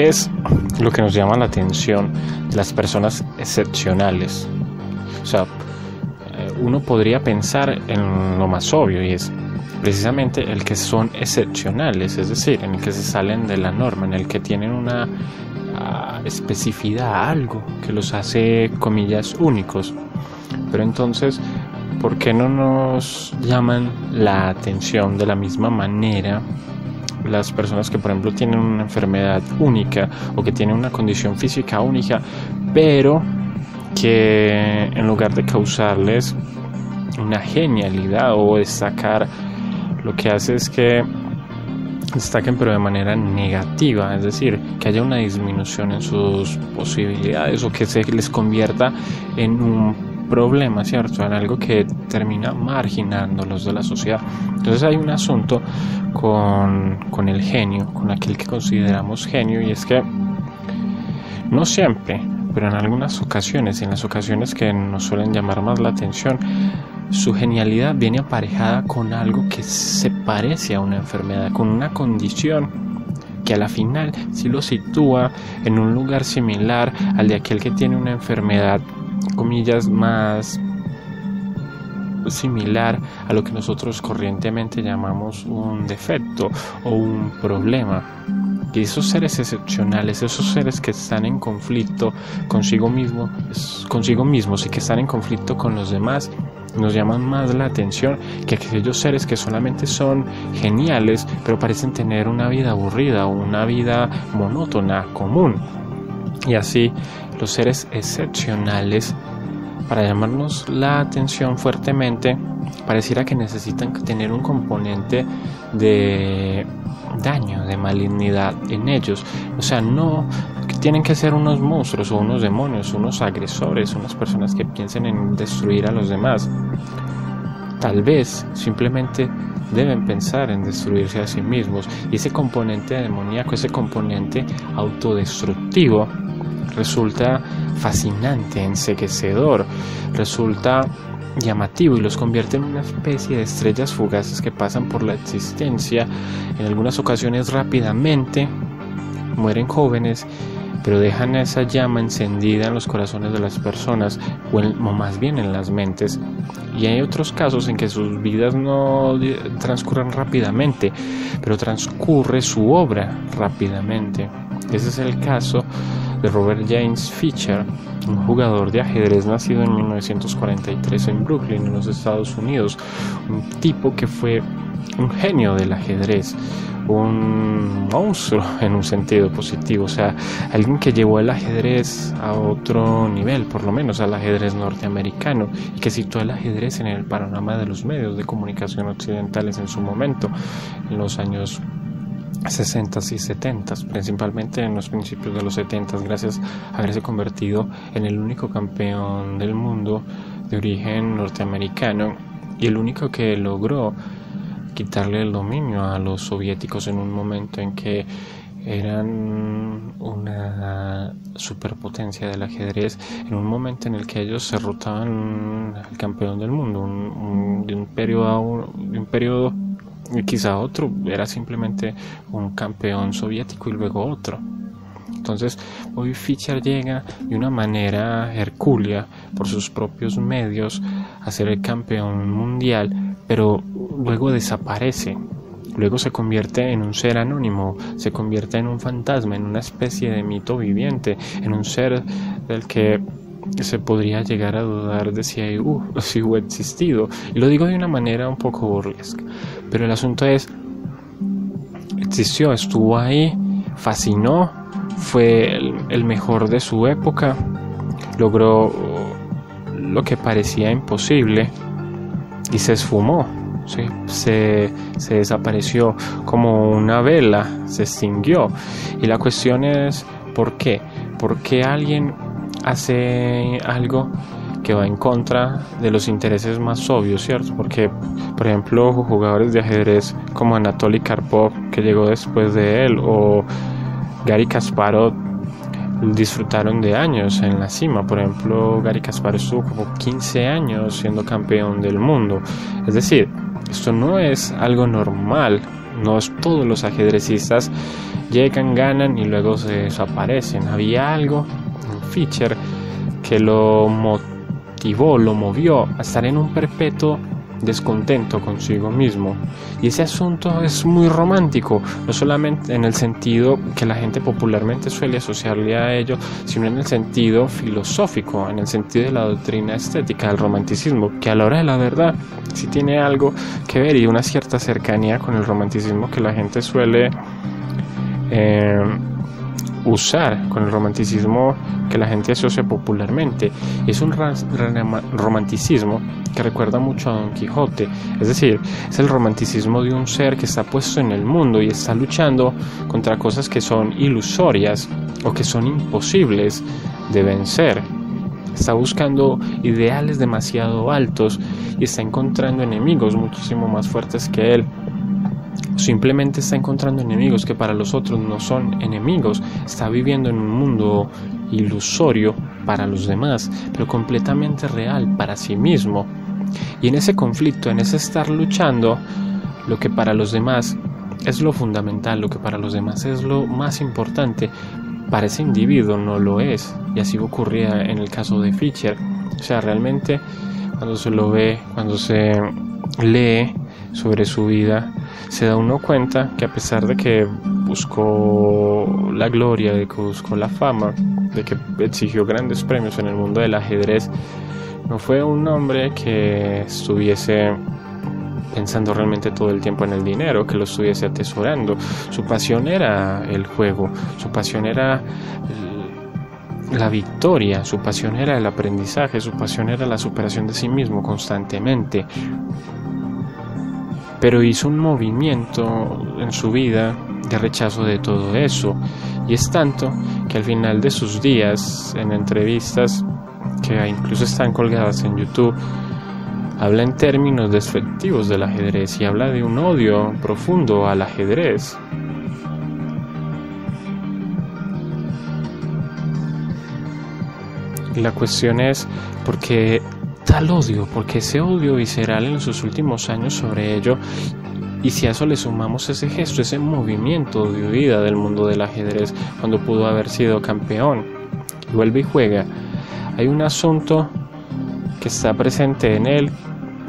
¿Qué es lo que nos llama la atención de las personas excepcionales? O sea, eh, uno podría pensar en lo más obvio y es precisamente el que son excepcionales, es decir, en el que se salen de la norma, en el que tienen una uh, especificidad, algo que los hace, comillas, únicos. Pero entonces, ¿por qué no nos llaman la atención de la misma manera las personas que por ejemplo tienen una enfermedad única o que tienen una condición física única, pero que en lugar de causarles una genialidad o destacar, lo que hace es que destaquen pero de manera negativa, es decir, que haya una disminución en sus posibilidades o que se les convierta en un problema, ¿cierto? En algo que termina marginándolos de la sociedad. Entonces hay un asunto con, con el genio, con aquel que consideramos genio, y es que no siempre, pero en algunas ocasiones, en las ocasiones que nos suelen llamar más la atención, su genialidad viene aparejada con algo que se parece a una enfermedad, con una condición que a la final sí lo sitúa en un lugar similar al de aquel que tiene una enfermedad comillas, más similar a lo que nosotros corrientemente llamamos un defecto o un problema. Y esos seres excepcionales, esos seres que están en conflicto consigo mismo, consigo mismos y que están en conflicto con los demás, nos llaman más la atención que aquellos seres que solamente son geniales, pero parecen tener una vida aburrida o una vida monótona, común. Y así los seres excepcionales, para llamarnos la atención fuertemente, pareciera que necesitan tener un componente de daño, de malignidad en ellos. O sea, no tienen que ser unos monstruos o unos demonios, unos agresores, unas personas que piensen en destruir a los demás. Tal vez simplemente deben pensar en destruirse a sí mismos y ese componente demoníaco, ese componente autodestructivo resulta fascinante, enseguecedor, resulta llamativo y los convierte en una especie de estrellas fugaces que pasan por la existencia, en algunas ocasiones rápidamente, mueren jóvenes, pero dejan esa llama encendida en los corazones de las personas o, o, más bien en las mentes. Y hay otros casos en que sus vidas no transcurren rápidamente, pero transcurre su obra rápidamente. Ese es el caso de Robert James Fischer, un jugador de ajedrez nacido en 1943 en Brooklyn, en los Estados Unidos, un tipo que fue un genio del ajedrez, un monstruo en un sentido positivo, o sea, alguien que llevó el ajedrez a otro nivel, por lo menos al ajedrez norteamericano, y que situó el ajedrez en el panorama de los medios de comunicación occidentales en su momento, en los años 60 y 70, principalmente en los principios de los 70, gracias a haberse convertido en el único campeón del mundo de origen norteamericano y el único que logró quitarle el dominio a los soviéticos en un momento en que eran una superpotencia del ajedrez en un momento en el que ellos se rotaban al campeón del mundo de un periodo de un periodo y quizá otro era simplemente un campeón soviético y luego otro. Entonces, hoy Fischer llega de una manera hercúlea por sus propios medios a ser el campeón mundial, pero luego desaparece. Luego se convierte en un ser anónimo, se convierte en un fantasma, en una especie de mito viviente, en un ser del que se podría llegar a dudar de si, hay, uh, hubo existido. Y lo digo de una manera un poco burlesca. Pero el asunto es, existió, estuvo ahí, fascinó, fue el, mejor de su época, logró lo que parecía imposible y se esfumó. Se, se desapareció como una vela, se extinguió. Y la cuestión es, ¿por qué? ¿Por qué alguien hace algo que va en contra de los intereses más obvios, ¿cierto? Porque, por ejemplo, jugadores de ajedrez como Anatoly Karpov, que llegó después de él, o Gary Kasparov, disfrutaron de años en la cima. Por ejemplo, Gary Kasparov estuvo como 15 años siendo campeón del mundo. Es decir, esto no es algo normal. No es todos los ajedrecistas llegan, ganan y luego se desaparecen. Había algo, feature, que lo motivó, lo movió a estar en un perpetuo descontento consigo mismo. Y ese asunto es muy romántico, no solamente en el sentido que la gente popularmente suele asociarle a ello, sino en el sentido filosófico, en el sentido de la doctrina estética del romanticismo, que a la hora de la verdad sí tiene algo que ver y una cierta cercanía con el romanticismo que la gente suele... Eh, usar con el romanticismo que la gente asocia popularmente. Es un romanticismo que recuerda mucho a Don Quijote, es decir, es el romanticismo de un ser que está puesto en el mundo y está luchando contra cosas que son ilusorias o que son imposibles de vencer. Está buscando ideales demasiado altos y está encontrando enemigos muchísimo más fuertes que él simplemente está encontrando enemigos que para los otros no son enemigos, está viviendo en un mundo ilusorio para los demás, pero completamente real para sí mismo. Y en ese conflicto, en ese estar luchando, lo que para los demás es lo fundamental, lo que para los demás es lo más importante, para ese individuo no lo es. Y así ocurría en el caso de Fischer. O sea, realmente cuando se lo ve, cuando se lee sobre su vida, se da uno cuenta que a pesar de que buscó la gloria, de que buscó la fama, de que exigió grandes premios en el mundo del ajedrez, no fue un hombre que estuviese pensando realmente todo el tiempo en el dinero, que lo estuviese atesorando. Su pasión era el juego, su pasión era la victoria, su pasión era el aprendizaje, su pasión era la superación de sí mismo constantemente pero hizo un movimiento en su vida de rechazo de todo eso. Y es tanto que al final de sus días, en entrevistas que incluso están colgadas en YouTube, habla en términos despectivos del ajedrez y habla de un odio profundo al ajedrez. Y la cuestión es porque tal odio, porque ese odio visceral en sus últimos años sobre ello, y si a eso le sumamos ese gesto, ese movimiento de huida del mundo del ajedrez, cuando pudo haber sido campeón, vuelve y juega, hay un asunto que está presente en él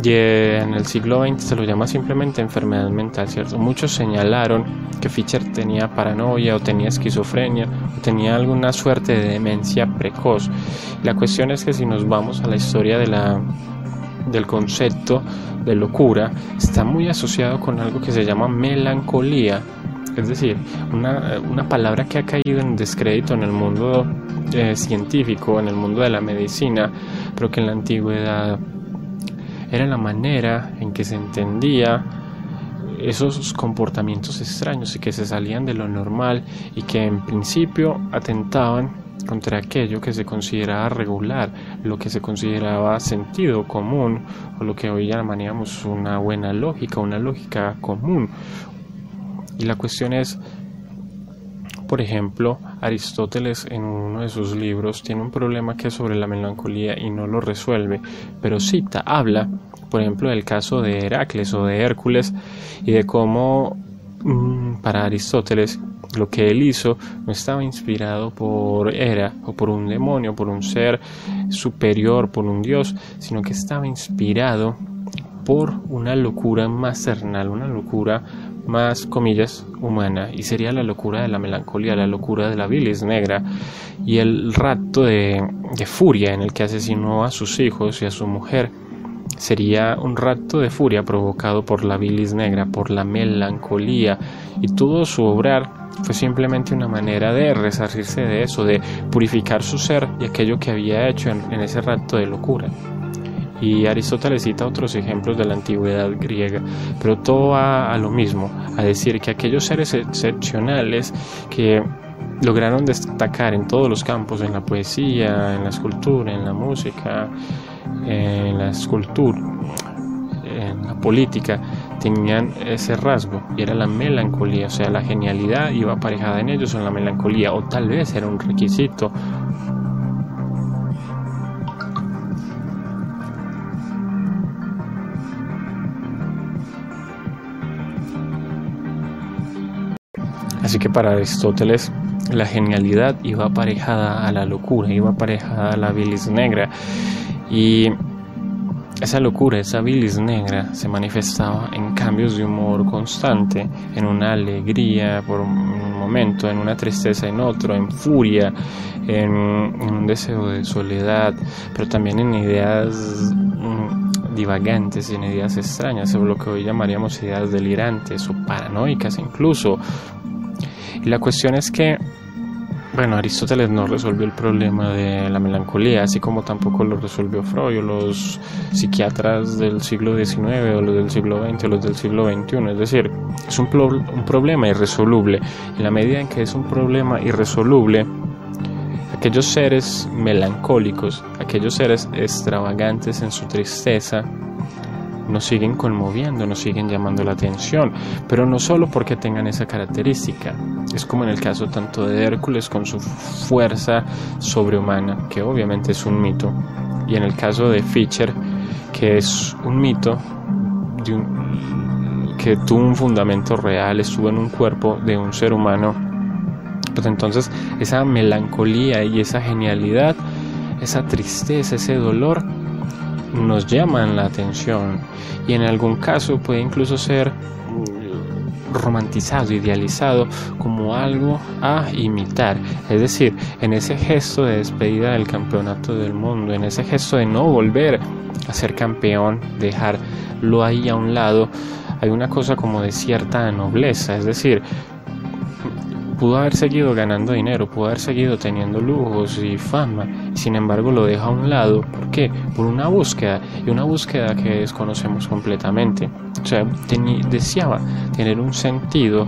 y en el siglo XX se lo llama simplemente enfermedad mental, ¿cierto? Muchos señalaron que Fischer tenía paranoia o tenía esquizofrenia o tenía alguna suerte de demencia precoz. La cuestión es que si nos vamos a la historia de la, del concepto de locura, está muy asociado con algo que se llama melancolía. Es decir, una, una palabra que ha caído en descrédito en el mundo eh, científico, en el mundo de la medicina, pero que en la antigüedad era la manera en que se entendía esos comportamientos extraños y que se salían de lo normal y que en principio atentaban contra aquello que se consideraba regular, lo que se consideraba sentido común o lo que hoy llamaríamos una buena lógica, una lógica común. Y la cuestión es, por ejemplo, Aristóteles en uno de sus libros tiene un problema que es sobre la melancolía y no lo resuelve, pero cita, habla, por ejemplo, del caso de Heracles o de Hércules y de cómo mm, para Aristóteles lo que él hizo no estaba inspirado por Hera o por un demonio, por un ser superior, por un dios, sino que estaba inspirado por una locura más ternal, una locura más comillas humana. Y sería la locura de la melancolía, la locura de la bilis negra y el rato de furia en el que asesinó a sus hijos y a su mujer sería un rato de furia provocado por la bilis negra, por la melancolía y todo su obrar fue simplemente una manera de resarcirse de eso, de purificar su ser y aquello que había hecho en, ese rato de locura. Y Aristóteles cita otros ejemplos de la antigüedad griega, pero todo va a lo mismo, a decir que aquellos seres excepcionales que lograron destacar en todos los campos, en la poesía, en la escultura, en la música, en la escultura, en la política, tenían ese rasgo y era la melancolía, o sea, la genialidad iba aparejada en ellos en la melancolía, o tal vez era un requisito. Así que para Aristóteles la genialidad iba aparejada a la locura, iba aparejada a la bilis negra y esa locura, esa bilis negra se manifestaba en cambios de humor constante, en una alegría por un momento, en una tristeza en otro, en furia, en, un deseo de soledad, pero también en ideas mm, divagantes, en ideas extrañas, o lo que hoy llamaríamos ideas delirantes o paranoicas incluso. Y la cuestión es que bueno, Aristóteles no resolvió el problema de la melancolía, así como tampoco lo resolvió Freud o los psiquiatras del siglo XIX o los del siglo XX o los del siglo XXI. Es decir, es un, problema irresoluble. En la medida en que es un problema irresoluble, aquellos seres melancólicos, aquellos seres extravagantes en su tristeza, nos siguen conmoviendo, nos siguen llamando la atención, pero no solo porque tengan esa característica. Es como en el caso tanto de Hércules con su fuerza sobrehumana, que obviamente es un mito, y en el caso de Fischer, que es un mito que tuvo un fundamento real, estuvo en un cuerpo de un ser humano. Pues entonces esa melancolía y esa genialidad, esa tristeza, ese dolor, nos llaman la atención y en algún caso puede incluso ser romantizado, idealizado como algo a imitar. Es decir, en ese gesto de despedida del campeonato del mundo, en ese gesto de no volver a ser campeón, dejarlo ahí a un lado, hay una cosa como de cierta nobleza. Es decir, pudo haber seguido ganando dinero, pudo haber seguido teniendo lujos y fama, sin embargo lo deja a un lado. ¿Por qué? Por una búsqueda, y una búsqueda que desconocemos completamente. O sea, deseaba tener un sentido,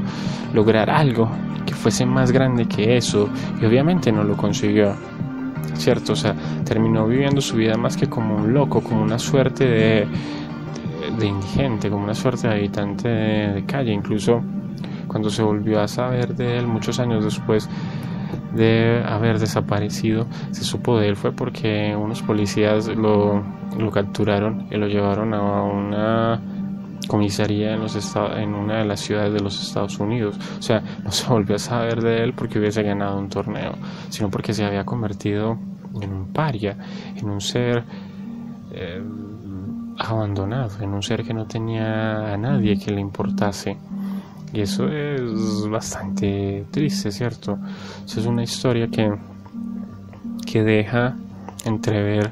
lograr algo que fuese más grande que eso, y obviamente no lo consiguió. ¿Cierto? O sea, terminó viviendo su vida más que como un loco, como una suerte de, de, indigente, como una suerte de habitante de calle, incluso cuando se volvió a saber de él muchos años después de haber desaparecido, se supo de él fue porque unos policías lo, lo capturaron y lo llevaron a una comisaría en, los en una de las ciudades de los Estados Unidos. O sea, no se volvió a saber de él porque hubiese ganado un torneo, sino porque se había convertido en un paria, en un ser eh, abandonado, en un ser que no tenía a nadie que le importase. Y eso es bastante triste, ¿cierto? Eso es una historia que, que deja entrever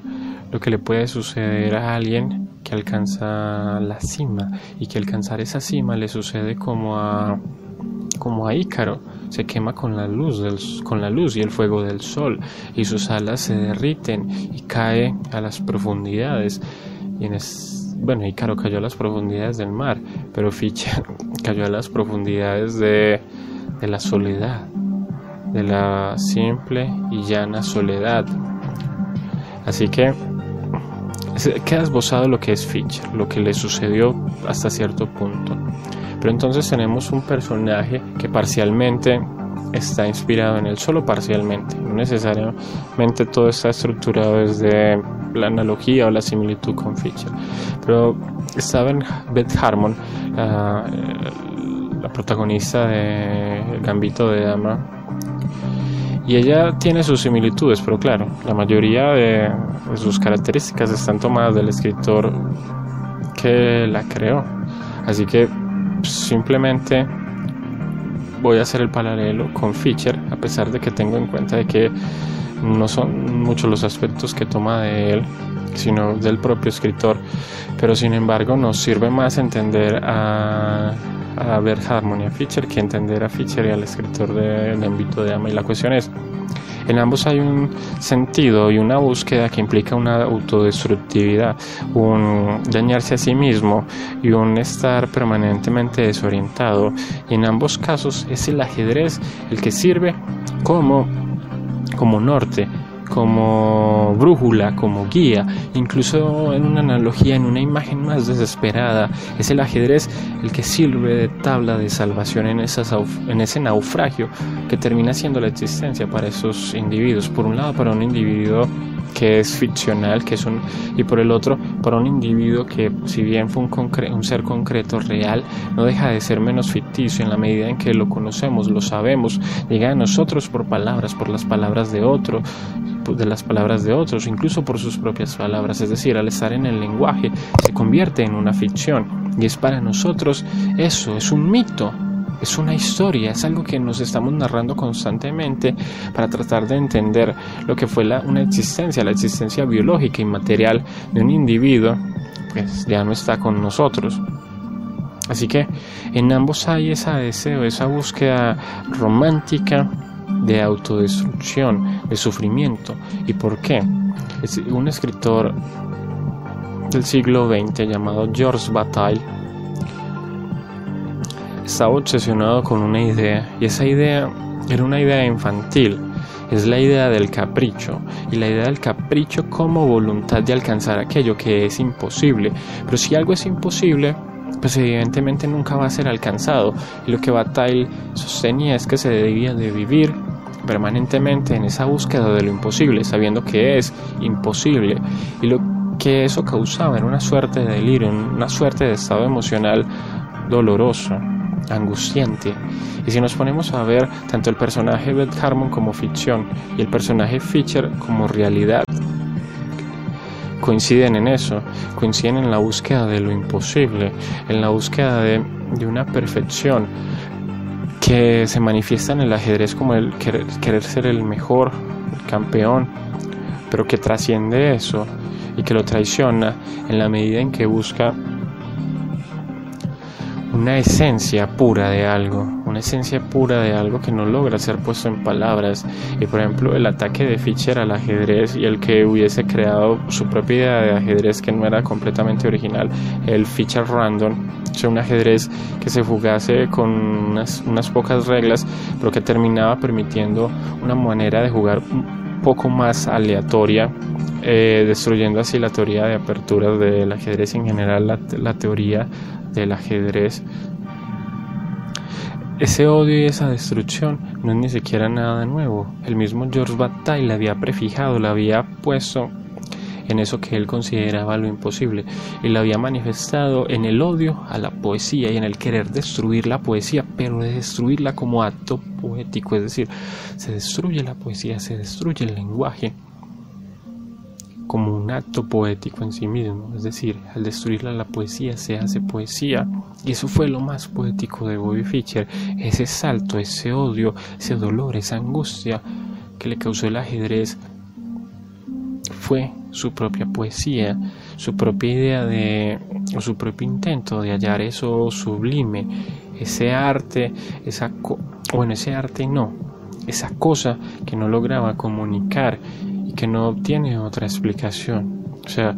lo que le puede suceder a alguien que alcanza la cima. Y que alcanzar esa cima le sucede como a como a Ícaro. Se quema con la luz del, con la luz y el fuego del sol. Y sus alas se derriten y cae a las profundidades. Y en bueno, Ícaro cayó a las profundidades del mar, pero Fischer cayó a las profundidades de, de la soledad, de la simple y llana soledad. Así que queda esbozado lo que es Fischer, lo que le sucedió hasta cierto punto. Pero entonces tenemos un personaje que parcialmente está inspirado en él, solo parcialmente, no necesariamente todo está estructurado desde la analogía o la similitud con Fischer. Pero estaba en Beth Harmon, la, protagonista de Gambito de Dama, y ella tiene sus similitudes, pero claro, la mayoría de, sus características están tomadas del escritor que la creó. Así que simplemente voy a hacer el paralelo con Fischer, a pesar de que tengo en cuenta de que no son muchos los aspectos que toma de él, sino del propio escritor, pero sin embargo nos sirve más entender a, a Bert Harmon y a Fischer que entender a Fischer y al escritor del ámbito de Ama. Y la cuestión es, en ambos hay un sentido y una búsqueda que implica una autodestructividad, un dañarse a sí mismo y un estar permanentemente desorientado. Y en ambos casos es el ajedrez el que sirve como como norte, como brújula, como guía, incluso en una analogía, en una imagen más desesperada. Es el ajedrez el que sirve de tabla de salvación en, en ese naufragio que termina siendo la existencia para esos individuos. Por un lado, para un individuo que es ficcional, que es un, y por el otro, para un individuo que, si bien fue un, un ser concreto real, no deja de ser menos ficticio en la medida en que lo conocemos, lo sabemos, llega a nosotros por palabras, por las palabras de otro, de las palabras de otros, incluso por sus propias palabras, es decir, al estar en el lenguaje se convierte en una ficción. Y es para nosotros eso, es un mito, es una historia, es algo que nos estamos narrando constantemente para tratar de entender lo que fue la, una existencia, la existencia biológica y material de un individuo, pues ya no está con nosotros. Así que en ambos hay ese deseo, esa búsqueda romántica de autodestrucción, de sufrimiento. ¿Y por qué? Es un escritor del siglo XX llamado George Bataille estaba obsesionado con una idea y esa idea era una idea infantil. Es la idea del capricho y la idea del capricho como voluntad de alcanzar aquello que es imposible. Pero si algo es imposible, pues evidentemente nunca va a ser alcanzado. Y lo que Bataille sostenía es que se debía de vivir permanentemente en esa búsqueda de lo imposible, sabiendo que es imposible. Y lo que eso causaba era una suerte de delirio, una suerte de estado emocional doloroso angustiante. Y si nos ponemos a ver tanto el personaje Beth Harmon como ficción y el personaje Fischer como realidad, coinciden en eso, coinciden en la búsqueda de lo imposible, en la búsqueda de, de una perfección que se manifiesta en el ajedrez como el querer, querer ser el mejor, el campeón, pero que trasciende eso y que lo traiciona en la medida en que busca una esencia pura de algo, una esencia pura de algo que no logra ser puesto en palabras. Y por ejemplo, el ataque de Fischer al ajedrez y el que hubiese creado su propia idea de ajedrez que no era completamente original, el Fischer Random, o un ajedrez que se jugase con unas, pocas reglas, pero que terminaba permitiendo una manera de jugar un poco más aleatoria eh, destruyendo así la teoría de aperturas del ajedrez en general, la teoría del ajedrez. Ese odio y esa destrucción no es ni siquiera nada nuevo. El mismo George Bataille la había prefijado, la había puesto en eso que él consideraba lo imposible y la había manifestado en el odio a la poesía y en el querer destruir la poesía, pero de destruirla como acto poético, es decir, se destruye la poesía, se destruye el lenguaje como un acto poético en sí mismo, es decir, al destruirla la poesía se hace poesía. Y eso fue lo más poético de Bobby Fischer, ese salto, ese odio, ese dolor, esa angustia que le causó el ajedrez fue su propia poesía, su propia idea de, o su propio intento de hallar eso sublime, ese arte, esa, bueno, ese arte no, esa cosa que no lograba comunicar que no tiene otra explicación. O sea,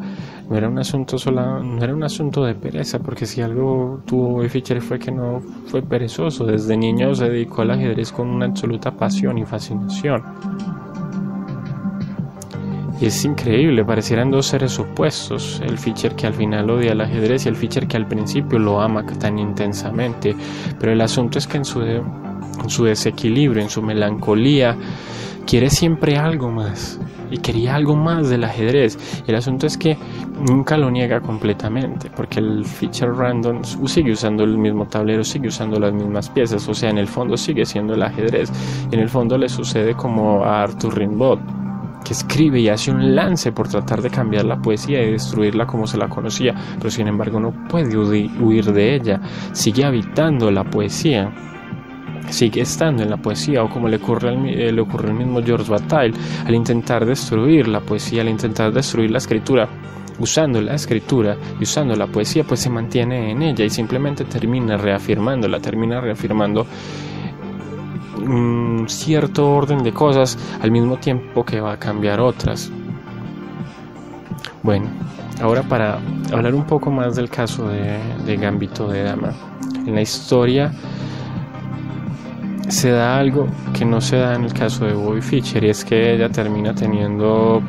no era un asunto sola, no era un asunto de pereza, porque si algo tuvo Fischer fue que no fue perezoso. Desde niño se dedicó al ajedrez con una absoluta pasión y fascinación. Y es increíble, parecieran dos seres opuestos, el Fischer que al final odia el ajedrez y el Fischer que al principio lo ama tan intensamente. Pero el asunto es que en su, en su desequilibrio, en su melancolía, quiere siempre algo más y quería algo más del ajedrez. El asunto es que nunca lo niega completamente, porque el feature random sigue usando el mismo tablero, sigue usando las mismas piezas, o sea, en el fondo sigue siendo el ajedrez. En el fondo le sucede como a Arthur Rimbaud que escribe y hace un lance por tratar de cambiar la poesía y destruirla como se la conocía, pero sin embargo no puede huir de ella, sigue habitando la poesía sigue estando en la poesía o como le ocurre al, eh, le ocurre al mismo George Bataille al intentar destruir la poesía, al intentar destruir la escritura usando la escritura y usando la poesía pues se mantiene en ella y simplemente termina reafirmándola, termina reafirmando un cierto orden de cosas al mismo tiempo que va a cambiar otras. Bueno, ahora para hablar un poco más del caso de, de Gambito de Dama. En la historia se da algo que no se da en el caso de Bobby Fischer y es que ella termina teniendo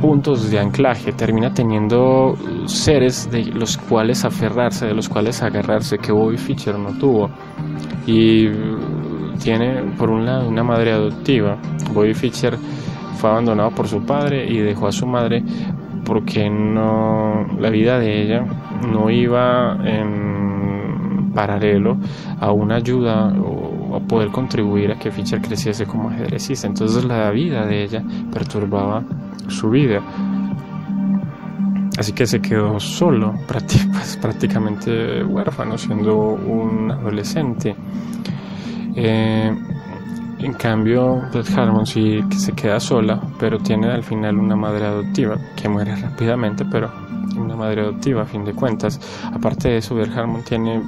puntos de anclaje, termina teniendo seres de los cuales aferrarse, de los cuales agarrarse que Bobby Fischer no tuvo. Y tiene por un lado una madre adoptiva. Bobby Fischer fue abandonado por su padre y dejó a su madre porque no la vida de ella no iba en paralelo a una ayuda o a poder contribuir a que Fischer creciese como ajedrecista. Entonces la vida de ella perturbaba su vida. Así que se quedó solo, pues, prácticamente huérfano, siendo un adolescente. Eh, en cambio, Beth Harmon sí que se queda sola, pero tiene al final una madre adoptiva que muere rápidamente, pero una madre adoptiva a fin de cuentas. Aparte de eso, Beth Harmon tiene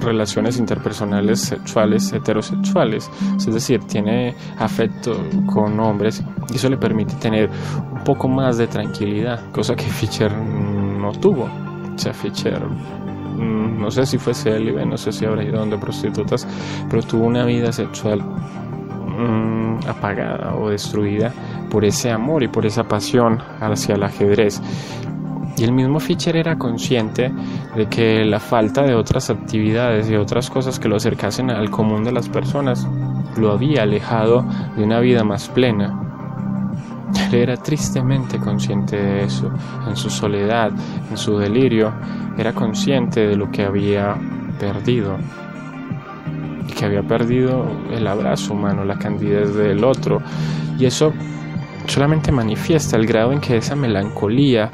relaciones interpersonales sexuales heterosexuales, es decir, tiene afecto con hombres y eso le permite tener un poco más de tranquilidad, cosa que Fischer no tuvo. O sea, Fischer mm, no sé si fue célibe, no sé si habrá ido donde prostitutas, pero tuvo una vida sexual mm, apagada o destruida por ese amor y por esa pasión hacia el ajedrez. Y el mismo Fischer era consciente de que la falta de otras actividades y otras cosas que lo acercasen al común de las personas lo había alejado de una vida más plena. Él era tristemente consciente de eso, en su soledad, en su delirio, era consciente de lo que había perdido, y que había perdido el abrazo humano, la candidez del otro, y eso solamente manifiesta el grado en que esa melancolía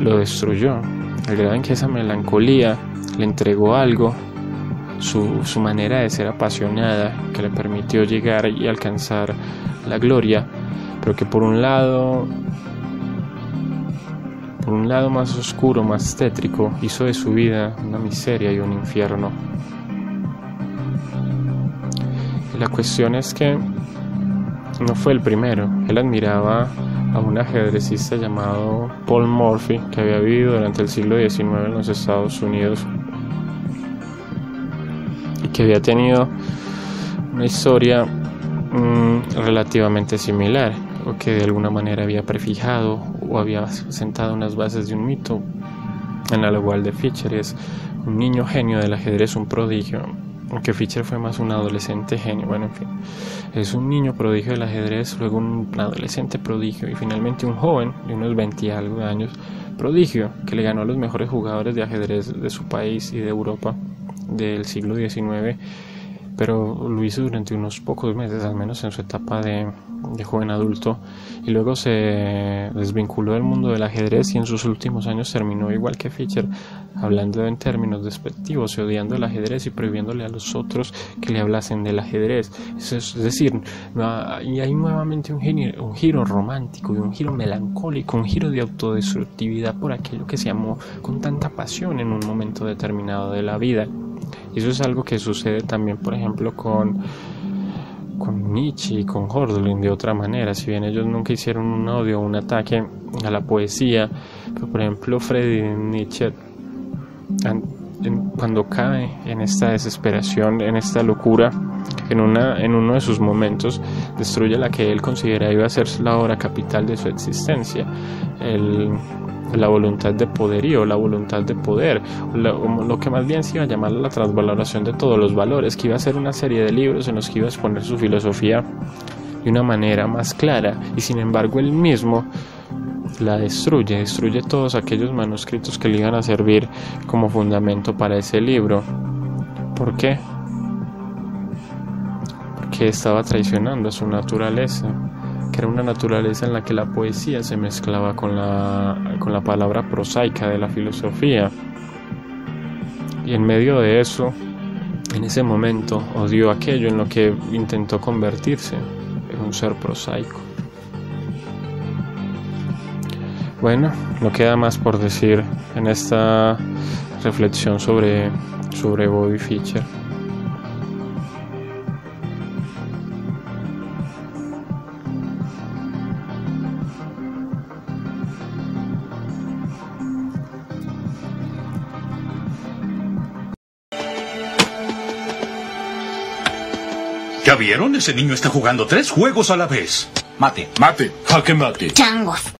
lo destruyó, el grado en que esa melancolía le entregó algo, su, su manera de ser apasionada, que le permitió llegar y alcanzar la gloria, pero que por un lado, por un lado más oscuro, más tétrico, hizo de su vida una miseria y un infierno. la cuestión es que no fue el primero, él admiraba a un ajedrecista llamado Paul Morphy, que había vivido durante el siglo XIX en los Estados Unidos y que había tenido una historia mm, relativamente similar, o que de alguna manera había prefijado o había sentado unas bases de un mito en la igual de Fischer. Es un niño genio del ajedrez, un prodigio, aunque Fischer fue más un adolescente genio, bueno, en fin, es un niño prodigio del ajedrez, luego un adolescente prodigio y finalmente un joven de unos 20 y algo de años prodigio que le ganó a los mejores jugadores de ajedrez de su país y de Europa del siglo XIX pero lo hizo durante unos pocos meses, al menos en su etapa de, joven adulto, y luego se desvinculó del mundo del ajedrez y en sus últimos años terminó igual que Fischer, hablando en términos despectivos y odiando el ajedrez y prohibiéndole a los otros que le hablasen del ajedrez. Es, decir, y hay nuevamente un, un giro romántico y un giro melancólico, un giro de autodestructividad por aquello que se amó con tanta pasión en un momento determinado de la vida. Eso es algo que sucede también, por ejemplo, con, Nietzsche y con Hölderlin de otra manera. Si bien ellos nunca hicieron un odio un ataque a la poesía, pero por ejemplo, Friedrich Nietzsche, cuando cae en esta desesperación, en esta locura, en, una, en uno de sus momentos, destruye la que él considera iba a ser la obra capital de su existencia. El, la voluntad de poderío, la voluntad de poder, lo, que más bien se iba a llamar la transvaloración de todos los valores, que iba a ser una serie de libros en los que iba a exponer su filosofía de una manera más clara y sin embargo él mismo la destruye, destruye todos aquellos manuscritos que le iban a servir como fundamento para ese libro. ¿Por qué? Porque estaba traicionando a su naturaleza era una naturaleza en la que la poesía se mezclaba con la, con la palabra prosaica de la filosofía. Y en medio de eso, en ese momento, odió aquello en lo que intentó convertirse en un ser prosaico. Bueno, no queda más por decir en esta reflexión sobre, sobre Bobby Fischer. ¿Ya vieron? Ese niño está jugando tres juegos a la vez. Mate. Mate. Jaque mate. Changos.